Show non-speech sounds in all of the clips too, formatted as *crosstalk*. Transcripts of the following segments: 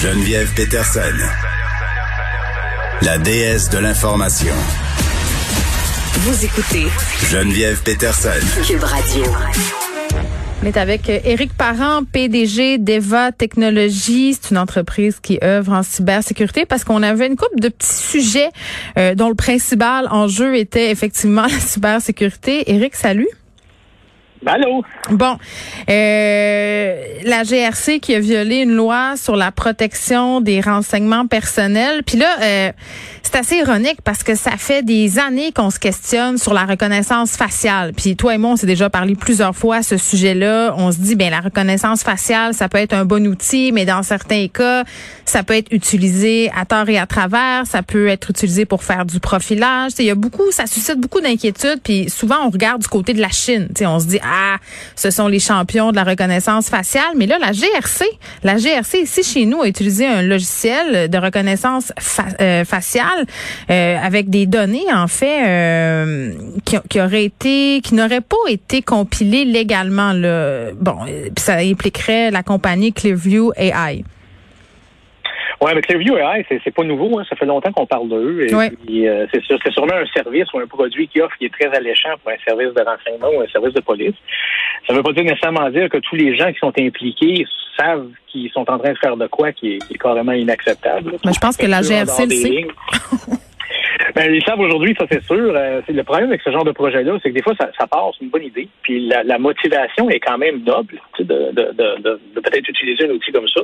Geneviève Peterson. La déesse de l'information. Vous écoutez Geneviève Peterson. Cube Radio. On est avec Éric Parent, PDG d'Eva Technologies. C'est une entreprise qui œuvre en cybersécurité parce qu'on avait une couple de petits sujets euh, dont le principal enjeu était effectivement *laughs* la cybersécurité. Éric, salut. Allô? Bon, euh, la GRC qui a violé une loi sur la protection des renseignements personnels. Puis là, euh, c'est assez ironique parce que ça fait des années qu'on se questionne sur la reconnaissance faciale. Puis toi et moi, on s'est déjà parlé plusieurs fois à ce sujet-là. On se dit, ben la reconnaissance faciale, ça peut être un bon outil, mais dans certains cas, ça peut être utilisé à tort et à travers. Ça peut être utilisé pour faire du profilage. Il y a beaucoup, ça suscite beaucoup d'inquiétudes. Puis souvent, on regarde du côté de la Chine. T'sais, on se dit, ah, ce sont les champions de la reconnaissance faciale. Mais là, la GRC, la GRC ici chez nous a utilisé un logiciel de reconnaissance euh, faciale euh, avec des données en fait euh, qui, auraient été, qui n'auraient pas été compilées légalement. Là. Bon, ça impliquerait la compagnie Clearview AI. Oui, mais Clearview AI, c'est pas nouveau. Hein. Ça fait longtemps qu'on parle d'eux. Et, ouais. euh, c'est sûr, c'est sûrement un service ou un produit qui offre qui est très alléchant pour un service de renseignement ou un service de police. Ça ne veut pas dire nécessairement dire que tous les gens qui sont impliqués savent qu'ils sont en train de faire de quoi qui est, qui est carrément inacceptable. Mais je pense que la GRC le sait. *laughs* Ben, ils savent aujourd'hui, ça c'est sûr. Euh, le problème avec ce genre de projet-là, c'est que des fois, ça, ça part, c'est une bonne idée. Puis la, la, motivation est quand même noble de, de, de, de, de peut-être utiliser un outil comme ça.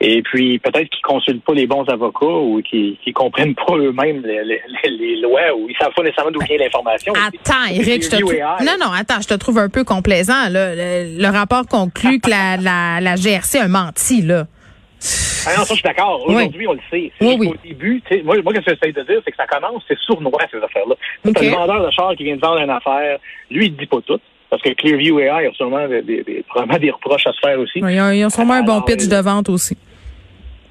Et puis peut-être qu'ils consultent pas les bons avocats ou qu'ils ne comprennent pas eux-mêmes les, les, les, lois ou ils savent pas nécessairement d'où vient l'information. Attends, Eric, je te trouve... Non, non, attends, je te trouve un peu complaisant. Là. Le, le rapport conclut que la, la, la GRC a menti, là. Ah non, ça, je suis d'accord. Aujourd'hui, oui. on le sait. Oui, oui. Au début, moi, moi, ce que j'essaie de dire, c'est que ça commence, c'est sournois, ces affaires-là. Okay. le vendeur de char qui vient de vendre une affaire, lui, il ne dit pas tout. Parce que Clearview AI a sûrement des, des, des, probablement des reproches à se faire aussi. Ils, ont, ils ont sûrement Alors, un bon pitch de vente aussi.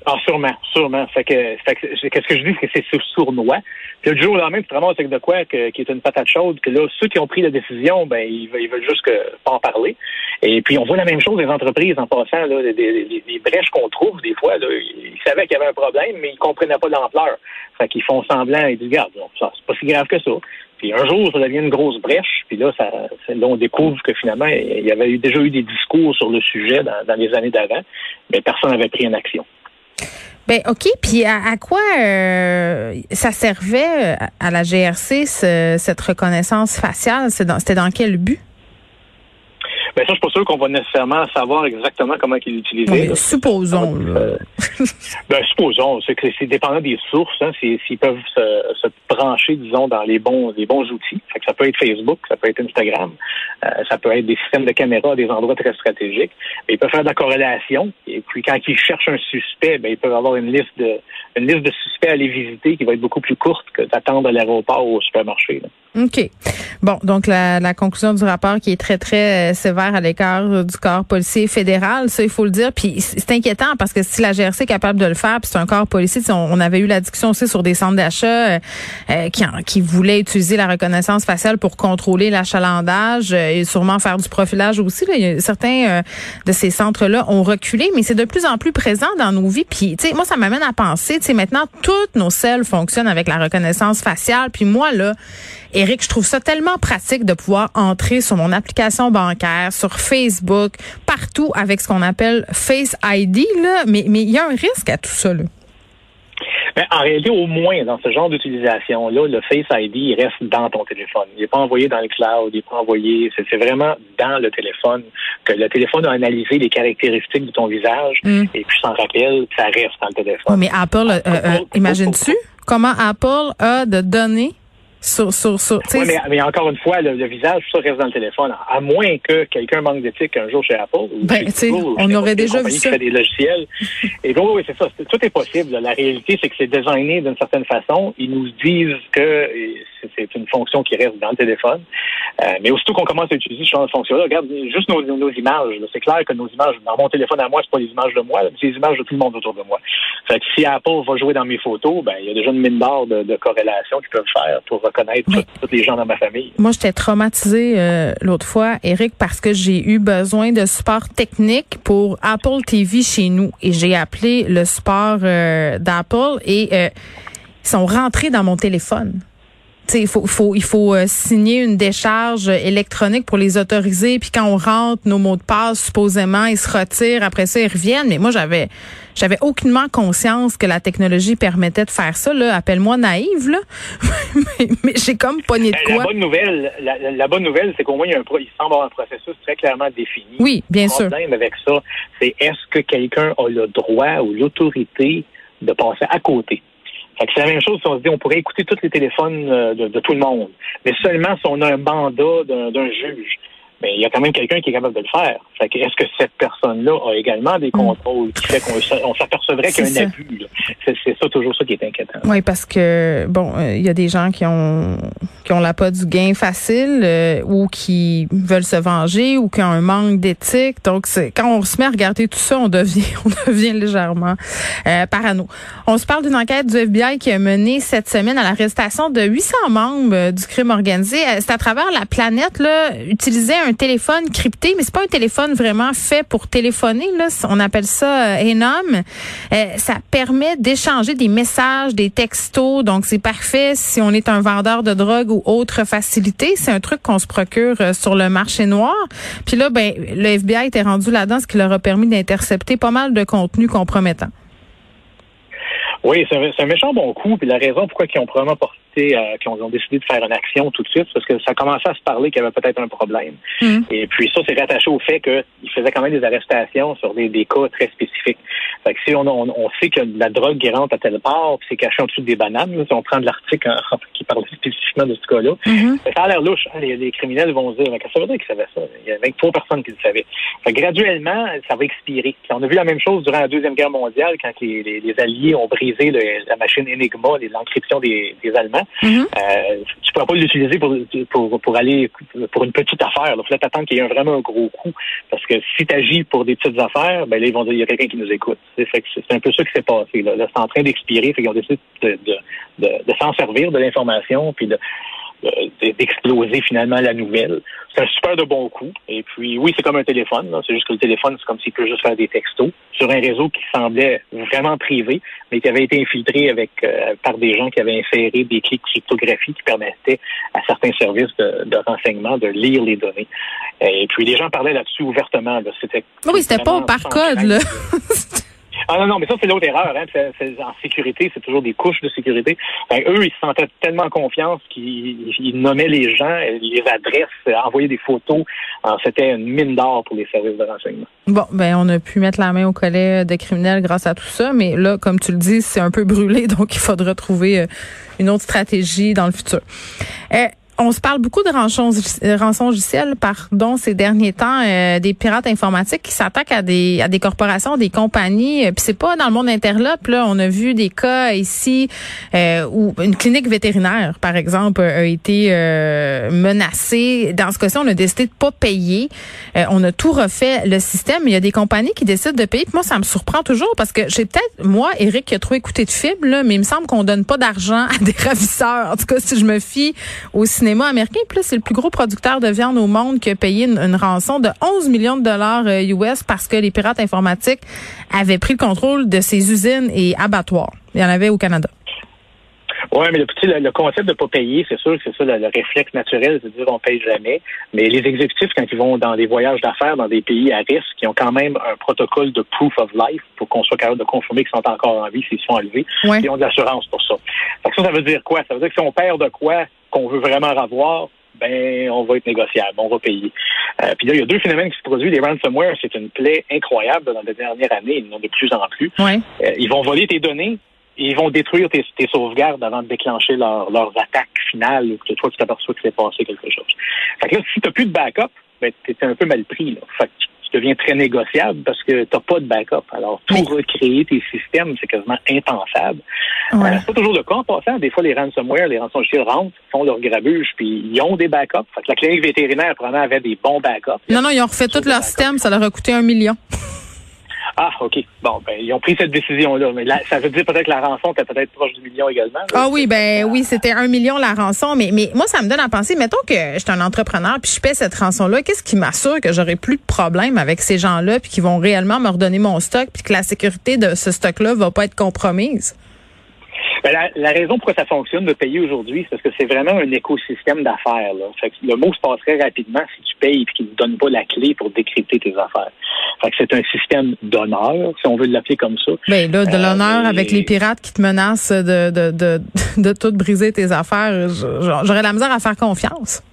Ah, sûrement, sûrement. Fait que, fait que qu'est-ce que je dis, c'est que c'est sournois. Puis le jour au lendemain, tu te ramasses avec de quoi que, qui est une patate chaude, que là, ceux qui ont pris la décision, ben, ils, ils veulent juste que, pas en parler. Et puis, on voit la même chose des entreprises en passant, là, des, des, des brèches qu'on trouve, des fois, là, ils savaient qu'il y avait un problème, mais ils comprenaient pas l'ampleur. Fait qu'ils font semblant et disent, regarde, ça, c'est pas si grave que ça. Puis un jour, ça devient une grosse brèche. Puis là, ça, là, on découvre que finalement, il y avait eu, déjà eu des discours sur le sujet dans, dans les années d'avant, mais personne n'avait pris une action. Ben ok, puis à, quoi euh, ça servait à la GRC ce, cette reconnaissance faciale? C'était dans quel but? Ben ça, je suis pas sûr qu'on va nécessairement savoir exactement comment ils l'utilisaient. Supposons. Euh, *laughs* ben, supposons. C'est que c'est dépendant des sources. Hein, S'ils peuvent se, se, brancher, disons, dans les bons, les bons outils. Fait que ça peut être Facebook, ça peut être Instagram, euh, ça peut être des systèmes de caméra à des endroits très stratégiques. Mais ils peuvent faire de la corrélation. Et puis, quand ils cherchent un suspect, ben, ils peuvent avoir une liste de une liste de suspects à aller visiter qui va être beaucoup plus courte que d'attendre à l'aéroport ou au supermarché. Là. OK. Bon, donc la, la, conclusion du rapport qui est très, très sévère à l'écart du corps policier fédéral, ça, il faut le dire. Puis c'est inquiétant parce que si la GRC est capable de le faire, puis c'est un corps policier, on, on, avait eu la discussion aussi sur des centres d'achat euh, qui, qui voulaient utiliser la reconnaissance faciale pour contrôler l'achalandage euh, et sûrement faire du profilage aussi. Là. Il y a, certains euh, de ces centres-là ont reculé, mais c'est de plus en plus présent dans nos vies. Puis, tu sais, moi, ça m'amène à penser, tu sais, maintenant, toutes nos selles fonctionnent avec la reconnaissance faciale. Puis moi, là, Eric, je trouve ça tellement pratique de pouvoir entrer sur mon application bancaire, sur Facebook, partout avec ce qu'on appelle Face ID, là. Mais, mais il y a un risque à tout ça, là. Mais en réalité, au moins, dans ce genre d'utilisation-là, le Face ID il reste dans ton téléphone. Il n'est pas envoyé dans le cloud, il n'est pas envoyé. C'est vraiment dans le téléphone que le téléphone a analysé les caractéristiques de ton visage mm. et puis s'en rappelle, ça reste dans le téléphone. Oui, mais Apple, euh, euh, imagines-tu comment Apple a de données sur, sur, sur, oui, mais, mais, encore une fois, le, le, visage, ça reste dans le téléphone. À moins que quelqu'un manque d'éthique un jour chez Apple. Ou ben, chez Google, on aurait déjà vu ça. Qui fait des logiciels. *laughs* Et donc, oui, c'est ça. Tout est possible. La réalité, c'est que c'est designé d'une certaine façon. Ils nous disent que c'est une fonction qui reste dans le téléphone. Euh, mais aussitôt qu'on commence à utiliser ce genre de fonction-là, regarde juste nos, nos images. C'est clair que nos images, dans mon téléphone à moi, c'est pas les images de moi, c'est les images de tout le monde autour de moi. Fait que si Apple va jouer dans mes photos, ben il y a déjà une mine d'or de, de, corrélation qu'ils peuvent faire pour reconnaître tous les gens dans ma famille. Moi, j'étais traumatisée euh, l'autre fois, Eric, parce que j'ai eu besoin de support technique pour Apple TV chez nous et j'ai appelé le support euh, d'Apple et ils sont rentrés dans mon téléphone il faut, faut, il faut euh, signer une décharge électronique pour les autoriser. Puis quand on rentre nos mots de passe, supposément, ils se retirent. Après ça, ils reviennent. Mais moi, j'avais, j'avais aucunement conscience que la technologie permettait de faire ça. Là, appelle-moi naïve, là. *laughs* mais, j'ai comme pogné de quoi. La bonne nouvelle, la, bonne nouvelle, c'est qu'au moins il, y a un, il semble avoir un processus très clairement défini. Oui, bien sûr. Le problème avec ça, c'est est-ce que quelqu'un a le droit ou l'autorité de passer à côté? C'est la même chose si on se dit on pourrait écouter tous les téléphones euh, de, tout le monde, mais seulement si on a un mandat d'un juge. Mais il y a quand même quelqu'un qui est capable de le faire. Fait est-ce que cette personne-là a également des hmm. contrôles qui fait qu'on s'apercevrait qu'il y a un abus? C'est ça toujours ça qui est inquiétant. Oui, parce que bon, euh, il y a des gens qui ont qui ont la pas du gain facile euh, ou qui veulent se venger ou qui ont un manque d'éthique. Donc c'est quand on se met à regarder tout ça, on devient *laughs* on devient légèrement euh, parano. On se parle d'une enquête du FBI qui a mené cette semaine à l'arrestation de 800 membres du crime organisé. C'est à travers la planète là, utiliser un téléphone crypté, mais c'est pas un téléphone vraiment fait pour téléphoner. On appelle ça euh, Enom. Euh, ça permet d'échanger des messages, des textos. Donc, c'est parfait si on est un vendeur de drogue ou autre facilité. C'est un truc qu'on se procure euh, sur le marché noir. Puis là, ben, le FBI était rendu là-dedans, ce qui leur a permis d'intercepter pas mal de contenus compromettants. Oui, c'est un, méchant bon coup. Puis la raison pourquoi ils ont probablement porté euh, qui ont, décidé de faire une action tout de suite, parce que ça commençait à se parler qu'il y avait peut-être un problème. Mm. Et puis ça, c'est rattaché au fait qu'ils faisaient quand même des arrestations sur des, cas très spécifiques. Fait que si on, on, sait que la drogue qui rentre à telle part, puis c'est caché en dessous des bananes, si on prend de l'article *laughs* qui parle spécifiquement de ce cas-là, mm-hmm. ça a l'air louche. Hein. les, criminels vont se dire, mais qu'est-ce que ça veut dire qu'ils savaient ça? Il y a 23 personnes qui le savaient. Fait graduellement, ça va expirer. on a vu la même chose durant la Deuxième Guerre mondiale, quand les, Alliés ont brisé la machine Enigma, l'encryption des Allemands. Mm-hmm. Euh, tu ne pourras pas l'utiliser pour, pour, aller pour une petite affaire. Il faut t'attendre qu'il y ait vraiment un gros coup. Parce que si tu agis pour des petites affaires, ben ils vont dire il y a quelqu'un qui nous écoute. C'est un peu ça qui s'est passé. Là, c'est en train d'expirer. Ils ont décidé de, de s'en servir de l'information puis de, d'exploser finalement la nouvelle. C'est un super de bon coup. Et puis, oui, c'est comme un téléphone. C'est juste que le téléphone, c'est comme s'il peut juste faire des textos sur un réseau qui semblait vraiment privé, mais qui avait été infiltré avec euh, par des gens qui avaient inséré des clés de cryptographie qui permettaient à certains services de, de renseignement de lire les données. Et puis, les gens parlaient là-dessus ouvertement. C'était oui, c'était pas par code. Là. Ah non, non, mais ça, c'est l'autre erreur. Hein. en sécurité, c'est toujours des couches de sécurité. eux, ils se sentaient tellement confiance qu'ils nommaient les gens, les adresses, envoyaient des photos. C'était une mine d'or pour les services de renseignement. Bon, ben on a pu mettre la main au collet de criminels grâce à tout ça, mais là, comme tu le dis, c'est un peu brûlé, *laughs* donc il faudra trouver euh, une autre stratégie dans le futur. Euh, on se parle beaucoup de rançon, rançon pardon, ces derniers temps, euh, des pirates informatiques qui s'attaquent à des à des corporations, des compagnies. Puis c'est pas dans le monde interlope. Là, on a vu des cas ici euh, où une clinique vétérinaire, par exemple, a été euh, menacée. Dans ce cas-ci, on a décidé de pas payer. on a tout refait le système. Il y a des compagnies qui décident de payer. Moi, ça me surprend toujours parce que j'ai peut-être moi, Eric, qui a trop écouté de films là, mais il me semble qu'on donne pas d'argent à des *laughs* ravisseurs. En tout cas, si je me fie au cinéma cinéma américain. Puis c'est le plus gros producteur de viande au monde qui a payé une, rançon de 11 millions de dollars US euh, parce que les pirates informatiques avaient pris le contrôle de ses usines et abattoirs. Il y en avait au Canada. Oui, mais le, petit, le, concept de ne pas payer, c'est sûr que c'est ça le, réflexe naturel, c'est de dire on paye jamais. Mais les exécutifs, quand ils vont dans des voyages d'affaires dans des pays à risque, qui ont quand même un protocole de proof of life pour qu'on soit capable de confirmer qu'ils sont encore en vie s'ils sont enlevés, ils ont de l'assurance pour ça. ça, ça veut dire quoi? Ça veut dire que si on perd de quoi qu'on veut vraiment avoir, ben on va être négociable, on va payer. Euh, puis là, il y a deux phénomènes qui se produisent. Les ransomware, c'est une plaie incroyable dans les dernières années, ils en ont de plus en plus. Euh, ils vont voler tes données, ils vont détruire tes, sauvegardes avant de déclencher leur, leurs attaques finales ou que toi, tu t'aperçois que c'est passé quelque chose. Fait que là, si tu n'as plus de backup, ben, tu es un peu mal pris. Là. Fait que tu deviens très négociable parce que tu n'as pas de backup. Alors, tout recréer tes systèmes, c'est quasiment impensable. Ouais. Euh, c'est pas toujours le cas en passant. Des fois, les ransomware, les rançongiciels rentrent, font leur grabuge, puis ils ont des backups. Fait que la clinique vétérinaire, probablement, avait des bons backups. Non, non, ils ont refait tout leur système. Ça leur a coûté un million. Ah, OK. Bon, ben, ils ont pris cette décision-là. Mais là, ça veut dire peut-être que la rançon était peut-être proche du million également. là. Ah oui, ben oui, c'était un million la rançon. Mais, mais moi, ça me donne à penser, mettons que je suis un entrepreneur puis je paie cette rançon-là. Qu'est-ce qui m'assure que j'aurai plus de problème avec ces gens-là puis qu'ils vont réellement me redonner mon stock puis que la sécurité de ce stock-là va pas être compromise? Ben, la, la raison pourquoi ça fonctionne de payer aujourd'hui, c'est parce que c'est vraiment un écosystème d'affaires. là. Fait que le mot se passerait rapidement si tu payes et qu'ils ne te donnent pas la clé pour décrypter tes affaires. Fait que c'est un système d'honneur, si on veut l'appeler comme ça. Ben là, de Euh, l'honneur mais- avec les pirates qui te menacent de, de, de, *laughs* de tout briser tes affaires, j'aurais la misère à faire confiance.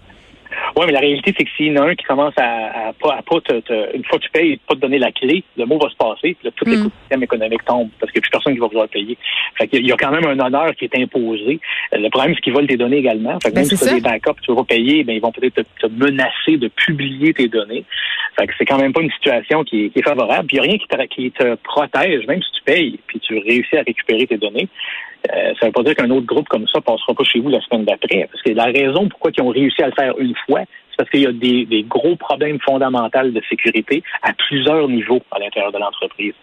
Oui, mais la réalité, c'est que s'il y en a un qui commence à, à pas, à pas te, te- une fois que tu payes, pas te donner la clé, le mot va se passer, puis là, tout Mm. l'écosystème économique tombe, parce qu'il n'y a plus personne qui va vouloir payer. Fait qu'il y a- il y a quand même un honneur qui est imposé. Euh, Le problème, c'est qu'ils volent tes données également. Fait que Ben, même si tu as des backups, tu ne vas pas payer, ben, ils vont peut-être te, te menacer de publier tes données. Fait que c'est quand même pas une situation qui est, qui est favorable. Puis il n'y a rien qui te, qui te protège, même si tu payes, puis tu réussis à récupérer tes données. Euh, ça veut pas dire qu'un autre groupe comme ça passera pas chez vous la semaine d'après. Parce que la raison pourquoi ils ont réussi à le faire une fois, parce qu'il y a des, gros problèmes fondamentaux de sécurité à plusieurs niveaux à l'intérieur de l'entreprise.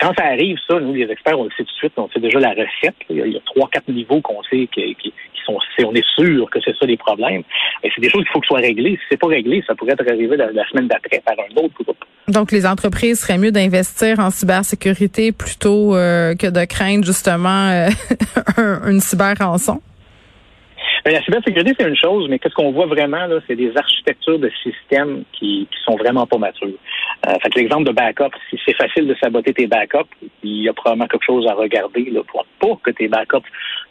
Quand ça arrive, ça, nous, les experts, on le sait tout de suite, on sait déjà la recette. Il y a- trois, quatre niveaux qu'on sait qui, sont, c'est- on est sûr que c'est ça les problèmes. Et c'est des choses qu'il faut que soient réglées. Si c'est pas réglé, ça pourrait être arrivé la, semaine d'après par un autre groupe. Donc, les entreprises seraient mieux d'investir en cybersécurité plutôt euh, que de craindre justement euh, *laughs* un- une cyber-rançon? Ben, la cybersécurité, c'est une chose, mais qu'est-ce qu'on voit vraiment, là, c'est des architectures de systèmes qui, qui sont vraiment pas matures. Euh, fait l'exemple de backup, si c'est facile de saboter tes backups, il y a probablement quelque chose à regarder là, pour pas que tes backups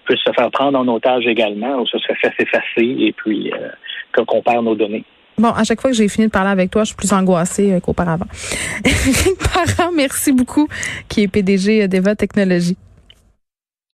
puissent se faire prendre en otage également ou se faire s'effacer et puis euh, qu'on perd nos données. Bon, à chaque fois que j'ai fini de parler avec toi, je suis plus angoissée euh, qu'auparavant. *laughs* Éric Parent, merci beaucoup, qui est PDG d'Eva Technologies.